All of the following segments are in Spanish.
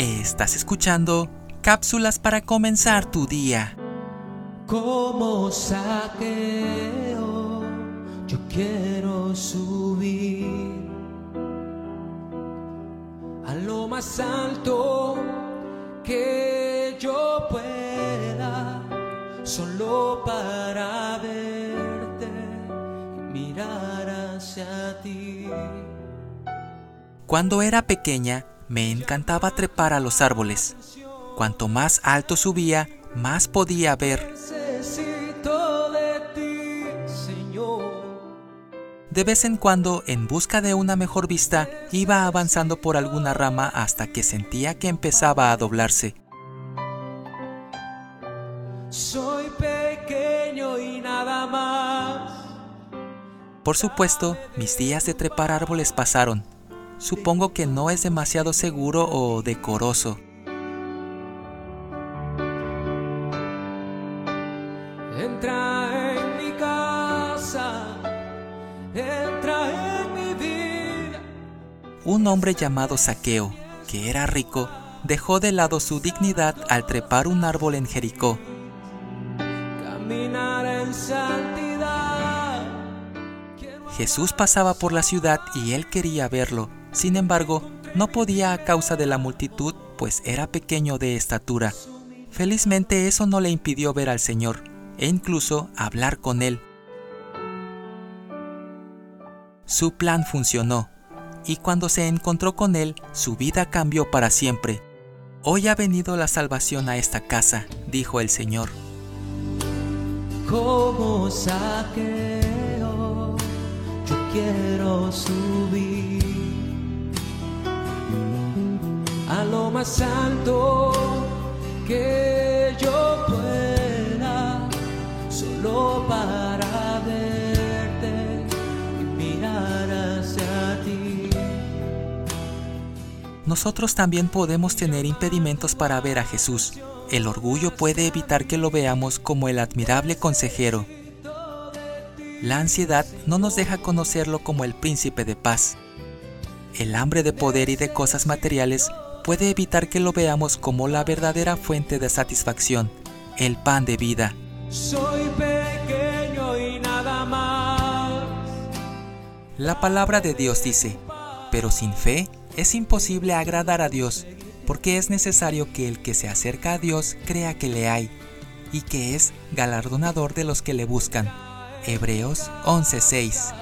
Estás escuchando cápsulas para comenzar tu día. Como saqueo, yo quiero subir a lo más alto que yo pueda, solo para verte y mirar hacia ti. Cuando era pequeña, me encantaba trepar a los árboles. Cuanto más alto subía, más podía ver. De vez en cuando, en busca de una mejor vista, iba avanzando por alguna rama hasta que sentía que empezaba a doblarse. Soy pequeño y nada más. Por supuesto, mis días de trepar árboles pasaron. Supongo que no es demasiado seguro o decoroso. Entra en mi casa, entra en mi vida. Un hombre llamado Saqueo, que era rico, dejó de lado su dignidad al trepar un árbol en Jericó. Caminar en santidad. Jesús pasaba por la ciudad y él quería verlo. Sin embargo, no podía a causa de la multitud, pues era pequeño de estatura. Felizmente eso no le impidió ver al Señor e incluso hablar con él. Su plan funcionó, y cuando se encontró con él, su vida cambió para siempre. Hoy ha venido la salvación a esta casa, dijo el Señor. Como saqueo, yo quiero subir lo más alto que yo pueda, solo para verte y mirar hacia ti. Nosotros también podemos tener impedimentos para ver a Jesús. El orgullo puede evitar que lo veamos como el admirable consejero. La ansiedad no nos deja conocerlo como el príncipe de paz. El hambre de poder y de cosas materiales puede evitar que lo veamos como la verdadera fuente de satisfacción, el pan de vida. Soy pequeño y nada más. La palabra de Dios dice, pero sin fe es imposible agradar a Dios, porque es necesario que el que se acerca a Dios crea que le hay, y que es galardonador de los que le buscan. Hebreos 11:6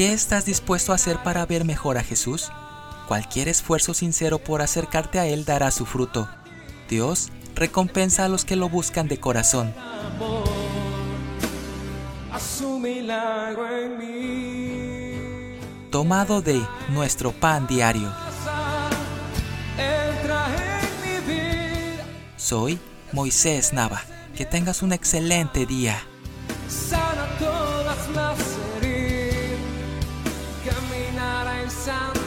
¿Qué estás dispuesto a hacer para ver mejor a Jesús? Cualquier esfuerzo sincero por acercarte a Él dará su fruto. Dios recompensa a los que lo buscan de corazón. Tomado de nuestro pan diario. Soy Moisés Nava. Que tengas un excelente día. sound